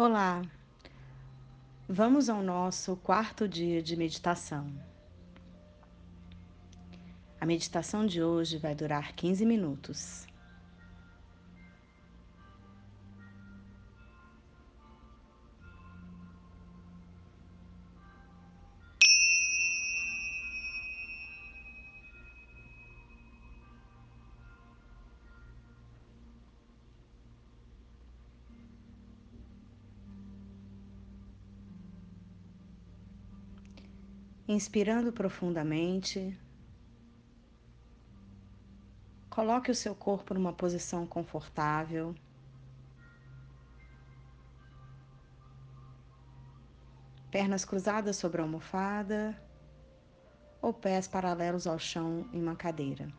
Olá, vamos ao nosso quarto dia de meditação. A meditação de hoje vai durar 15 minutos. Inspirando profundamente, coloque o seu corpo numa posição confortável. Pernas cruzadas sobre a almofada ou pés paralelos ao chão em uma cadeira.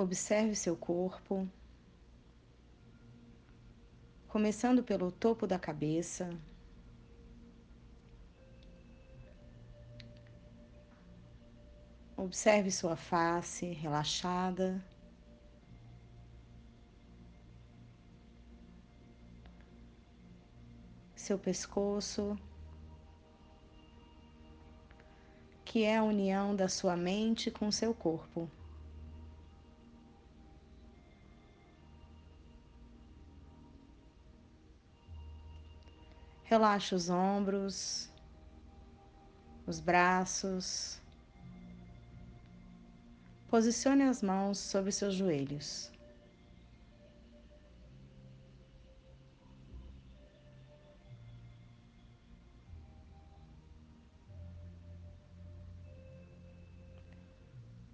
Observe seu corpo, começando pelo topo da cabeça. Observe sua face relaxada. Seu pescoço, que é a união da sua mente com seu corpo. Relaxe os ombros, os braços. Posicione as mãos sobre seus joelhos.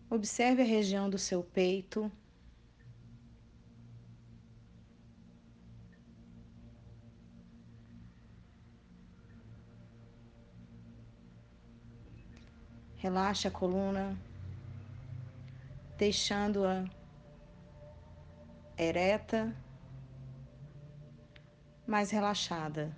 Observe a região do seu peito Relaxe a coluna, deixando-a ereta, mais relaxada.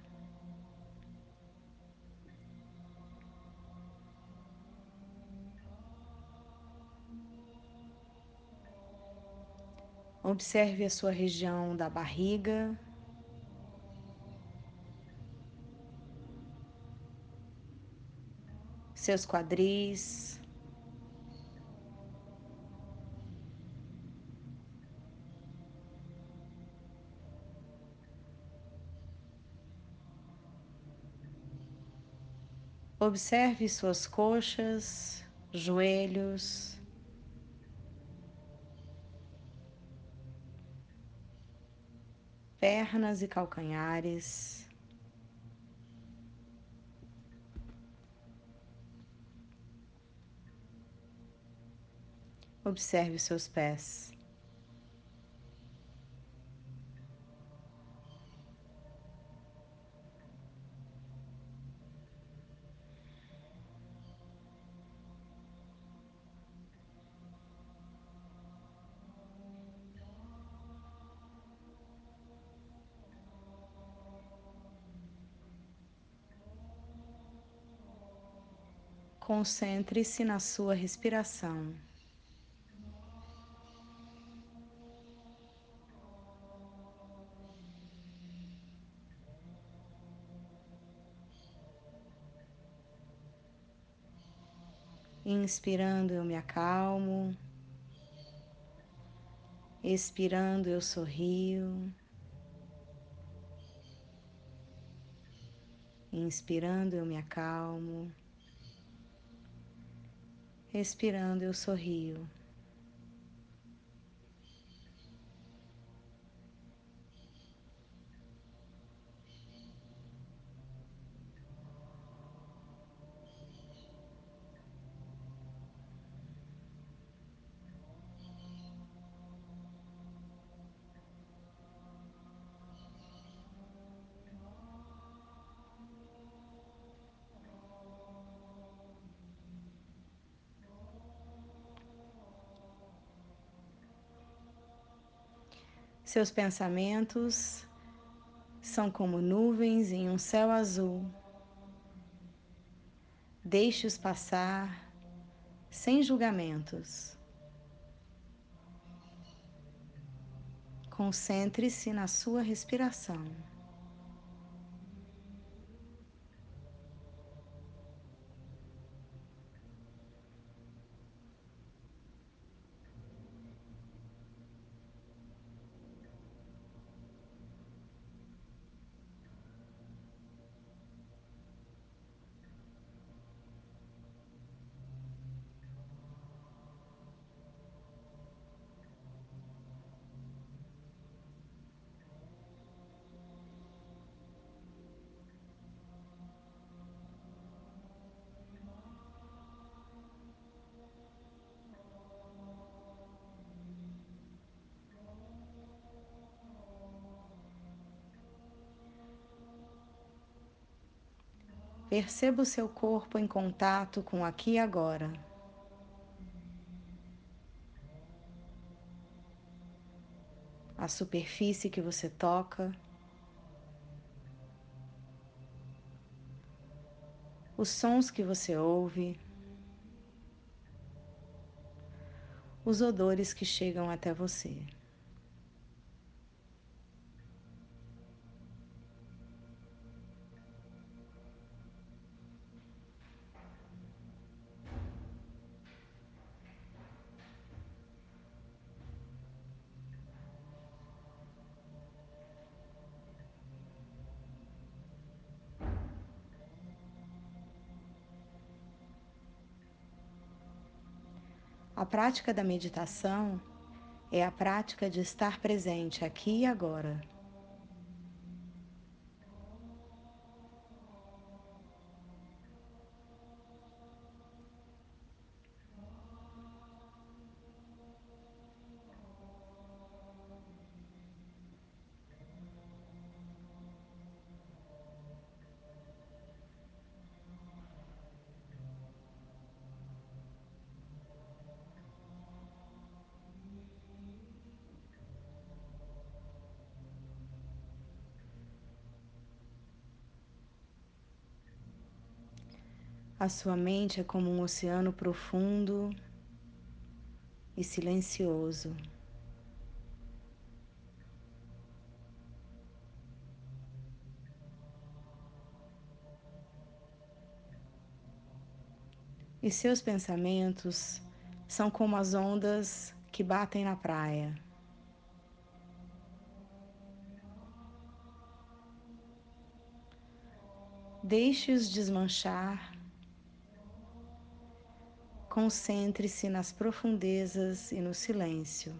Observe a sua região da barriga. Seus quadris. Observe suas coxas, joelhos, pernas e calcanhares. Observe os seus pés. Concentre-se na sua respiração. Inspirando, eu me acalmo. Expirando, eu sorrio. Inspirando, eu me acalmo. Expirando, eu sorrio. Seus pensamentos são como nuvens em um céu azul. Deixe-os passar sem julgamentos. Concentre-se na sua respiração. Perceba o seu corpo em contato com aqui e agora. A superfície que você toca, os sons que você ouve, os odores que chegam até você. A prática da meditação é a prática de estar presente aqui e agora. A sua mente é como um oceano profundo e silencioso. E seus pensamentos são como as ondas que batem na praia. Deixe-os desmanchar Concentre-se nas profundezas e no silêncio.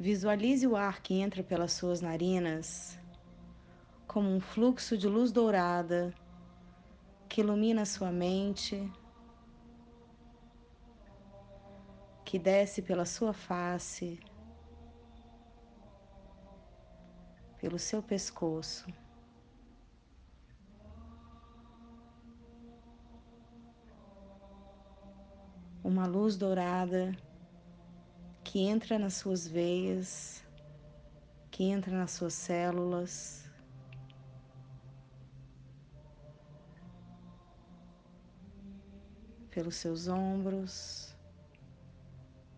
Visualize o ar que entra pelas suas narinas como um fluxo de luz dourada que ilumina sua mente, que desce pela sua face, pelo seu pescoço. Uma luz dourada que entra nas suas veias, que entra nas suas células. Pelos seus ombros,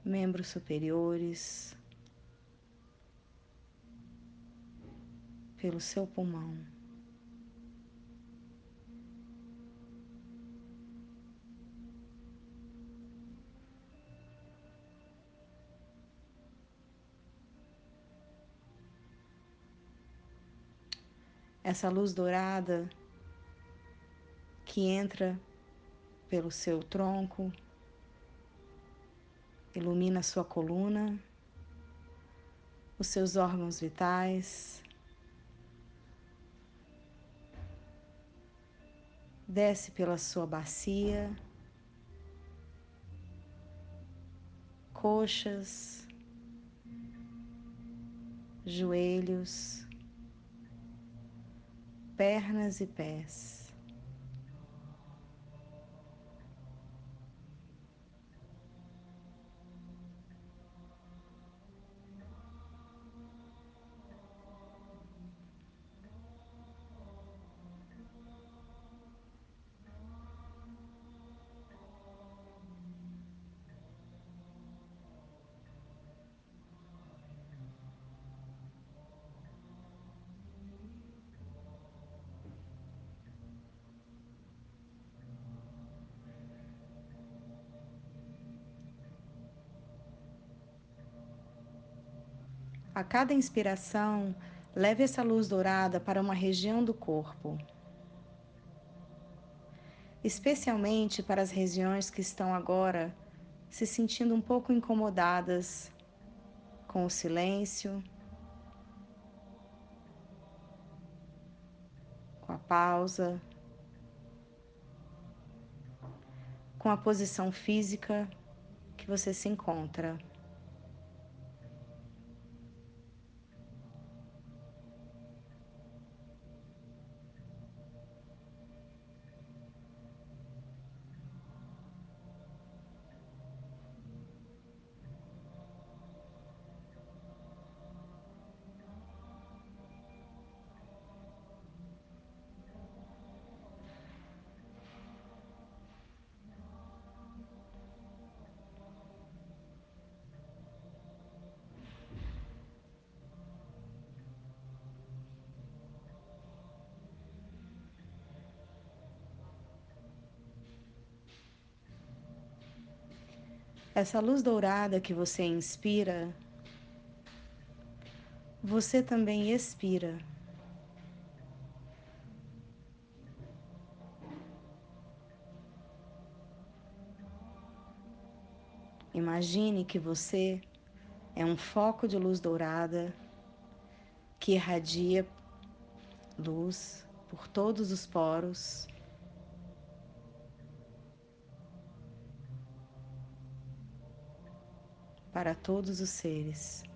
membros superiores, pelo seu pulmão. Essa luz dourada que entra pelo seu tronco, ilumina sua coluna, os seus órgãos vitais, desce pela sua bacia, coxas, joelhos, pernas e pés. A cada inspiração, leve essa luz dourada para uma região do corpo, especialmente para as regiões que estão agora se sentindo um pouco incomodadas com o silêncio, com a pausa, com a posição física que você se encontra. Essa luz dourada que você inspira, você também expira. Imagine que você é um foco de luz dourada que irradia luz por todos os poros. Para todos os seres.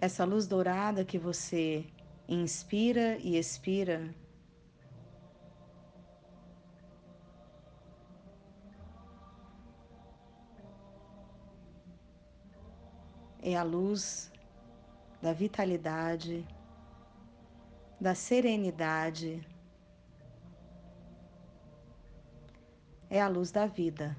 Essa luz dourada que você inspira e expira. É a luz da vitalidade, da serenidade, é a luz da vida.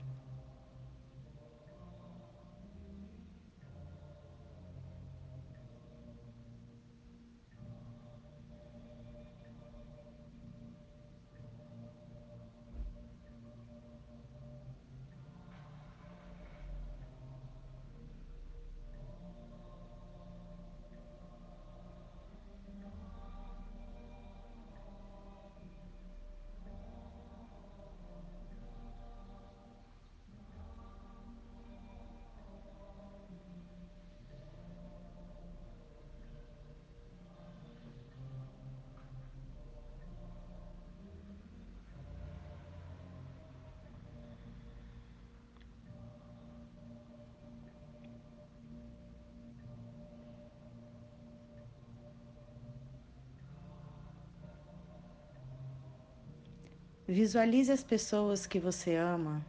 Visualize as pessoas que você ama.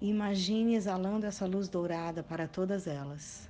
Imagine exalando essa luz dourada para todas elas.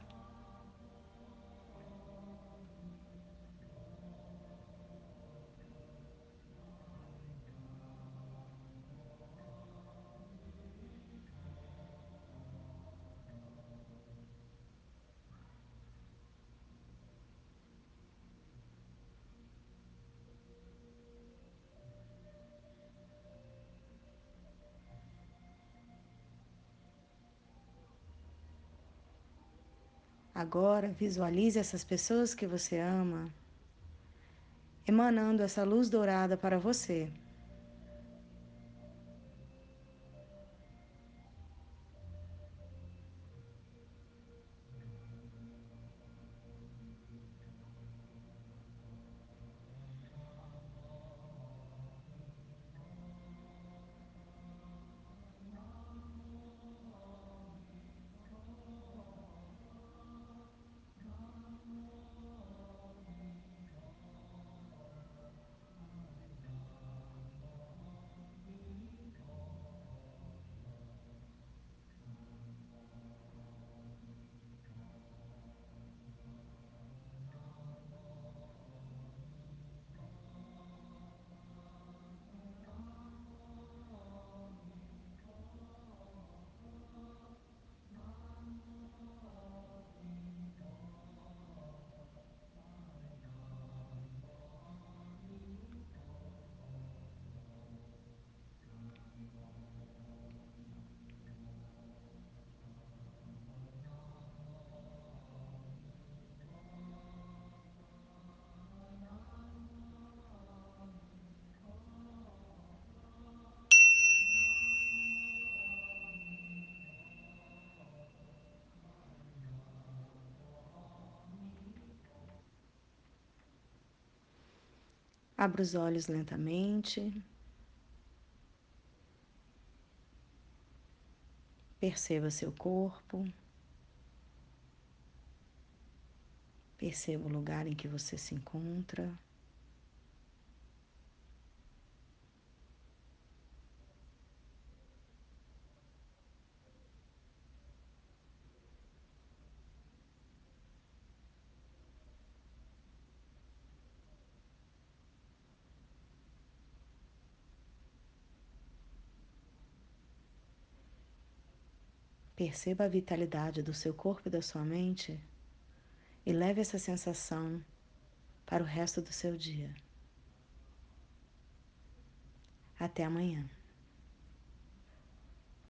Agora visualize essas pessoas que você ama emanando essa luz dourada para você. Abra os olhos lentamente. Perceba seu corpo. Perceba o lugar em que você se encontra. Perceba a vitalidade do seu corpo e da sua mente e leve essa sensação para o resto do seu dia. Até amanhã.